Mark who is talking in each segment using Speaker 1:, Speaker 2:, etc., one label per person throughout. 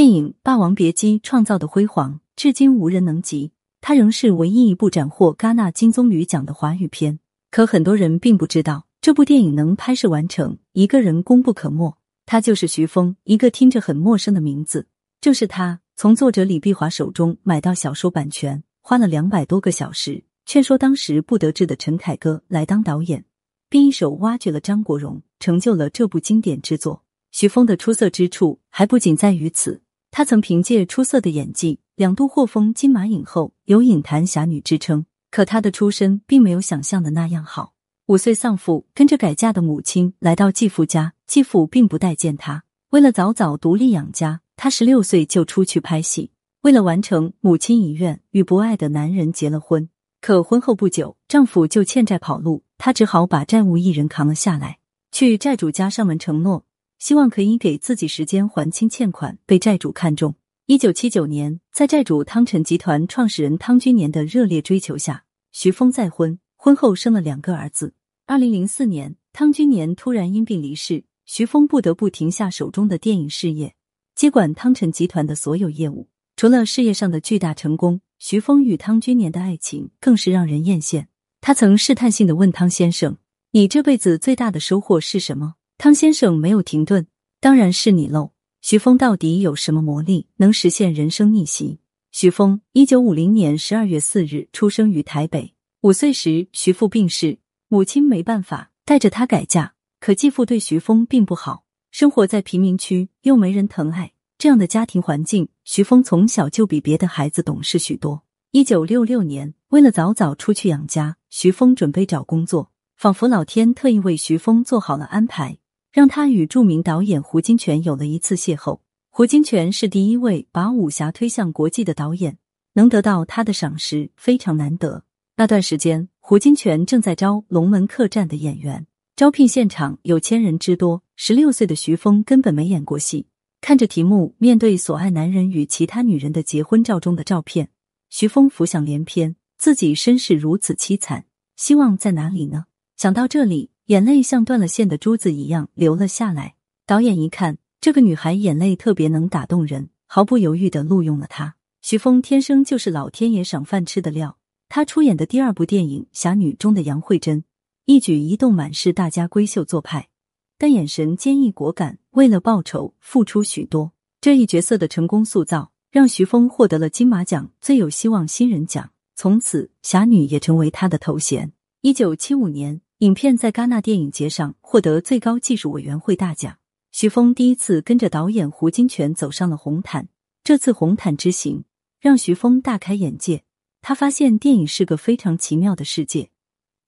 Speaker 1: 电影《霸王别姬》创造的辉煌，至今无人能及。它仍是唯一一部斩获戛纳金棕榈奖的华语片。可很多人并不知道，这部电影能拍摄完成，一个人功不可没。他就是徐峰，一个听着很陌生的名字。正是他，从作者李碧华手中买到小说版权，花了两百多个小时，劝说当时不得志的陈凯歌来当导演，并一手挖掘了张国荣，成就了这部经典之作。徐峰的出色之处还不仅在于此，她曾凭借出色的演技，两度获封金马影后，有影坛侠女之称。可她的出身并没有想象的那样好。五岁丧父，跟着改嫁的母亲来到继父家，继父并不待见她。为了早早独立养家，她十六岁就出去拍戏。为了完成母亲遗愿，与不爱的男人结了婚。可婚后不久，丈夫就欠债跑路，她只好把债务一人扛了下来，去债主家上门承诺，希望可以给自己时间还清欠款。被债主看中。一九七九年，在债主汤臣集团创始人汤君年的热烈追求下，徐峰再婚，婚后生了两个儿子。二零零四年，汤君年突然因病离世，徐峰不得不停下手中的电影事业，接管汤臣集团的所有业务。除了事业上的巨大成功，徐峰与汤君年的爱情更是让人艳羡。他曾试探性的问汤先生：“你这辈子最大的收获是什么？”汤先生没有停顿：“当然是你喽。”徐峰到底有什么魔力，能实现人生逆袭？徐峰，一九五零年十二月四日出生于台北。五岁时，徐父病逝，母亲没办法带着他改嫁。可继父对徐峰并不好，生活在贫民区，又没人疼爱，这样的家庭环境，徐峰从小就比别的孩子懂事许多。一九六六年，为了早早出去养家，徐峰准备找工作，仿佛老天特意为徐峰做好了安排。让他与著名导演胡金铨有了一次邂逅。胡金铨是第一位把武侠推向国际的导演，能得到他的赏识非常难得。那段时间，胡金铨正在招《龙门客栈》的演员，招聘现场有千人之多。十六岁的徐峰根本没演过戏，看着题目，面对所爱男人与其他女人的结婚照中的照片，徐峰浮想联翩，自己身世如此凄惨，希望在哪里呢？想到这里。眼泪像断了线的珠子一样流了下来。导演一看这个女孩眼泪特别能打动人，毫不犹豫的录用了她。徐峰天生就是老天爷赏饭吃的料。他出演的第二部电影《侠女》中的杨慧珍，一举一动满是大家闺秀做派，但眼神坚毅果敢，为了报仇付出许多。这一角色的成功塑造，让徐峰获得了金马奖最有希望新人奖。从此，侠女也成为他的头衔。一九七五年。影片在戛纳电影节上获得最高技术委员会大奖。徐峰第一次跟着导演胡金铨走上了红毯，这次红毯之行让徐峰大开眼界。他发现电影是个非常奇妙的世界，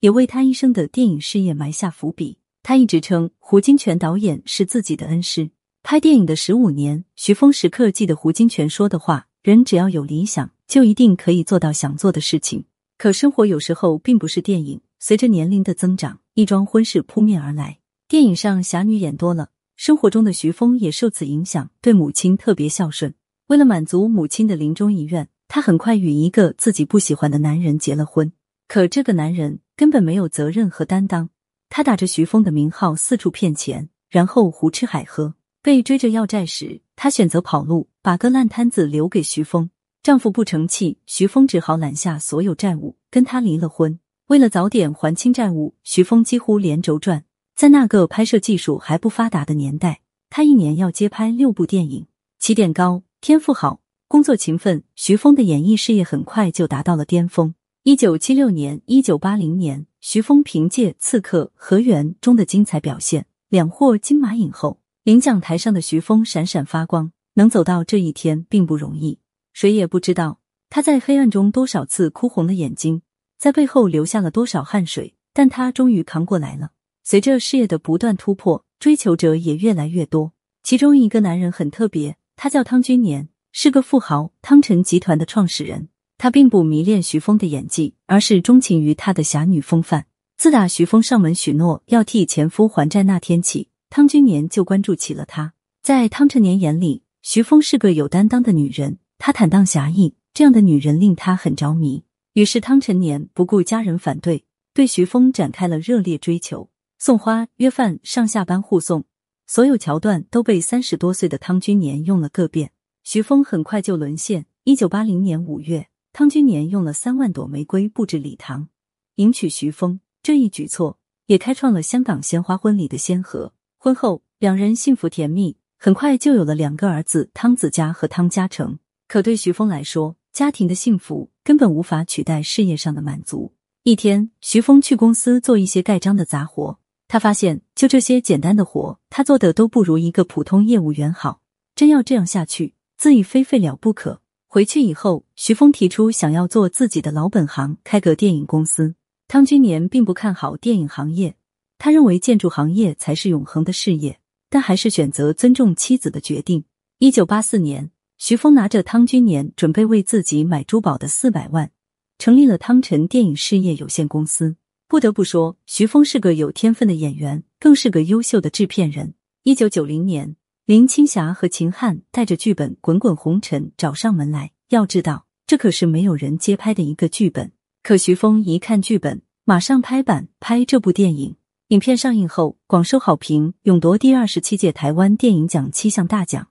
Speaker 1: 也为他一生的电影事业埋下伏笔。他一直称胡金铨导演是自己的恩师。拍电影的十五年，徐峰时刻记得胡金铨说的话：“人只要有理想，就一定可以做到想做的事情。”可生活有时候并不是电影。随着年龄的增长，一桩婚事扑面而来。电影上侠女演多了，生活中的徐峰也受此影响，对母亲特别孝顺。为了满足母亲的临终遗愿，他很快与一个自己不喜欢的男人结了婚。可这个男人根本没有责任和担当，他打着徐峰的名号四处骗钱，然后胡吃海喝。被追着要债时，他选择跑路，把个烂摊子留给徐峰。丈夫不成器，徐峰只好揽下所有债务，跟他离了婚。为了早点还清债务，徐峰几乎连轴转。在那个拍摄技术还不发达的年代，他一年要接拍六部电影。起点高，天赋好，工作勤奋，徐峰的演艺事业很快就达到了巅峰。一九七六年、一九八零年，徐峰凭借《刺客》《河源》中的精彩表现，两获金马影后。领奖台上的徐峰闪闪发光，能走到这一天并不容易。谁也不知道他在黑暗中多少次哭红了眼睛。在背后流下了多少汗水，但他终于扛过来了。随着事业的不断突破，追求者也越来越多。其中一个男人很特别，他叫汤君年，是个富豪，汤臣集团的创始人。他并不迷恋徐峰的演技，而是钟情于他的侠女风范。自打徐峰上门许诺要替前夫还债那天起，汤君年就关注起了他。在汤臣年眼里，徐峰是个有担当的女人，她坦荡侠义，这样的女人令他很着迷。于是汤臣年不顾家人反对，对徐峰展开了热烈追求，送花、约饭、上下班护送，所有桥段都被三十多岁的汤君年用了个遍。徐峰很快就沦陷。一九八零年五月，汤君年用了三万朵玫瑰布置礼堂，迎娶徐峰。这一举措也开创了香港鲜花婚礼的先河。婚后，两人幸福甜蜜，很快就有了两个儿子汤子嘉和汤家成。可对徐峰来说，家庭的幸福根本无法取代事业上的满足。一天，徐峰去公司做一些盖章的杂活，他发现就这些简单的活，他做的都不如一个普通业务员好。真要这样下去，自己非废了不可。回去以后，徐峰提出想要做自己的老本行，开个电影公司。汤君年并不看好电影行业，他认为建筑行业才是永恒的事业，但还是选择尊重妻子的决定。一九八四年，徐峰拿着汤君年准备为自己买珠宝的四百万。成立了汤臣电影事业有限公司。不得不说，徐峰是个有天分的演员，更是个优秀的制片人。一九九零年，林青霞和秦汉带着剧本《滚滚红尘》找上门来。要知道，这可是没有人接拍的一个剧本。可徐峰一看剧本，马上拍板拍这部电影。影片上映后广受好评，勇夺第二十七届台湾电影奖七项大奖。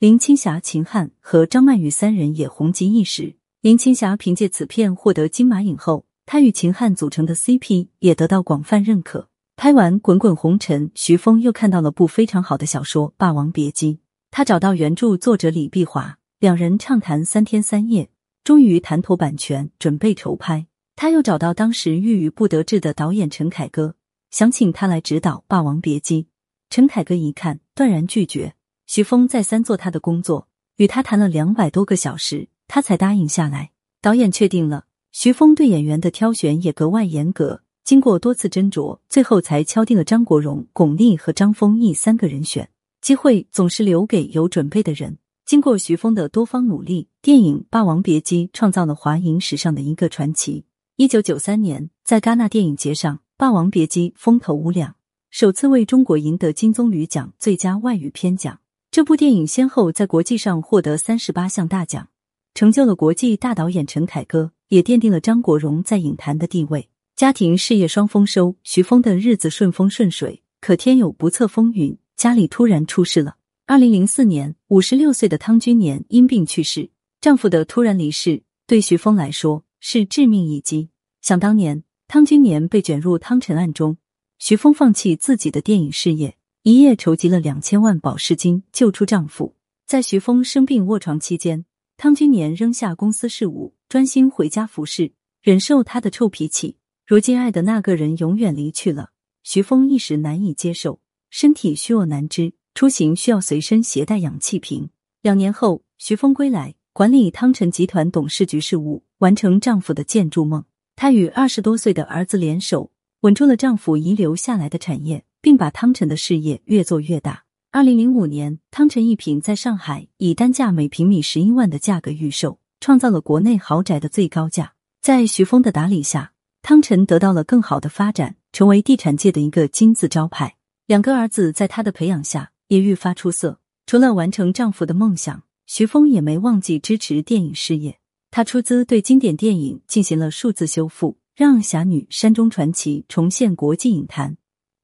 Speaker 1: 林青霞、秦汉和张曼玉三人也红极一时。林青霞凭借此片获得金马影后，她与秦汉组成的 CP 也得到广泛认可。拍完《滚滚红尘》，徐峰又看到了部非常好的小说《霸王别姬》，他找到原著作者李碧华，两人畅谈三天三夜，终于谈妥版权，准备筹拍。他又找到当时郁郁不得志的导演陈凯歌，想请他来指导《霸王别姬》。陈凯歌一看，断然拒绝。徐峰再三做他的工作，与他谈了两百多个小时。他才答应下来。导演确定了，徐峰对演员的挑选也格外严格。经过多次斟酌，最后才敲定了张国荣、巩俐和张丰毅三个人选。机会总是留给有准备的人。经过徐峰的多方努力，电影《霸王别姬》创造了华影史上的一个传奇。一九九三年，在戛纳电影节上，《霸王别姬》风头无两，首次为中国赢得金棕榈奖最佳外语片奖。这部电影先后在国际上获得三十八项大奖。成就了国际大导演陈凯歌，也奠定了张国荣在影坛的地位。家庭事业双丰收，徐峰的日子顺风顺水。可天有不测风云，家里突然出事了。二零零四年，五十六岁的汤君年因病去世，丈夫的突然离世对徐峰来说是致命一击。想当年，汤君年被卷入汤臣案中，徐峰放弃自己的电影事业，一夜筹集了两千万保释金救出丈夫。在徐峰生病卧床期间。汤君年扔下公司事务，专心回家服侍，忍受他的臭脾气。如今爱的那个人永远离去了，徐峰一时难以接受，身体虚弱难支，出行需要随身携带氧气瓶。两年后，徐峰归来，管理汤臣集团董事局事务，完成丈夫的建筑梦。她与二十多岁的儿子联手，稳住了丈夫遗留下来的产业，并把汤臣的事业越做越大。二零零五年，汤臣一品在上海以单价每平米十一万的价格预售，创造了国内豪宅的最高价。在徐峰的打理下，汤臣得到了更好的发展，成为地产界的一个金字招牌。两个儿子在他的培养下也愈发出色。除了完成丈夫的梦想，徐峰也没忘记支持电影事业。他出资对经典电影进行了数字修复，让《侠女》《山中传奇》重现国际影坛。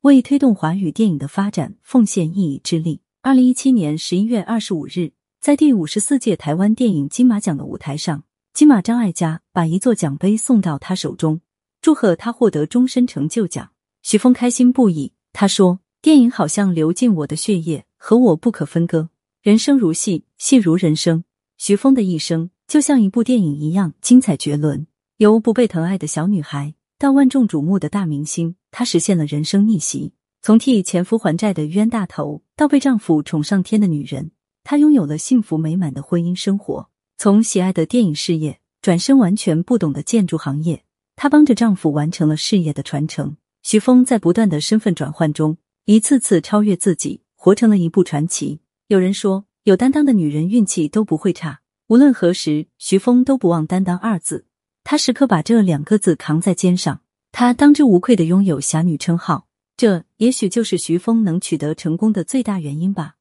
Speaker 1: 为推动华语电影的发展奉献一己之力。二零一七年十一月二十五日，在第五十四届台湾电影金马奖的舞台上，金马张艾嘉把一座奖杯送到他手中，祝贺他获得终身成就奖。徐峰开心不已，他说：“电影好像流进我的血液，和我不可分割。人生如戏，戏如人生。徐峰的一生就像一部电影一样精彩绝伦，由不被疼爱的小女孩。”到万众瞩目的大明星，她实现了人生逆袭。从替前夫还债的冤大头，到被丈夫宠上天的女人，她拥有了幸福美满的婚姻生活。从喜爱的电影事业，转身完全不懂的建筑行业，她帮着丈夫完成了事业的传承。徐峰在不断的身份转换中，一次次超越自己，活成了一部传奇。有人说，有担当的女人运气都不会差。无论何时，徐峰都不忘担当二字。他时刻把这两个字扛在肩上，他当之无愧的拥有侠女称号，这也许就是徐峰能取得成功的最大原因吧。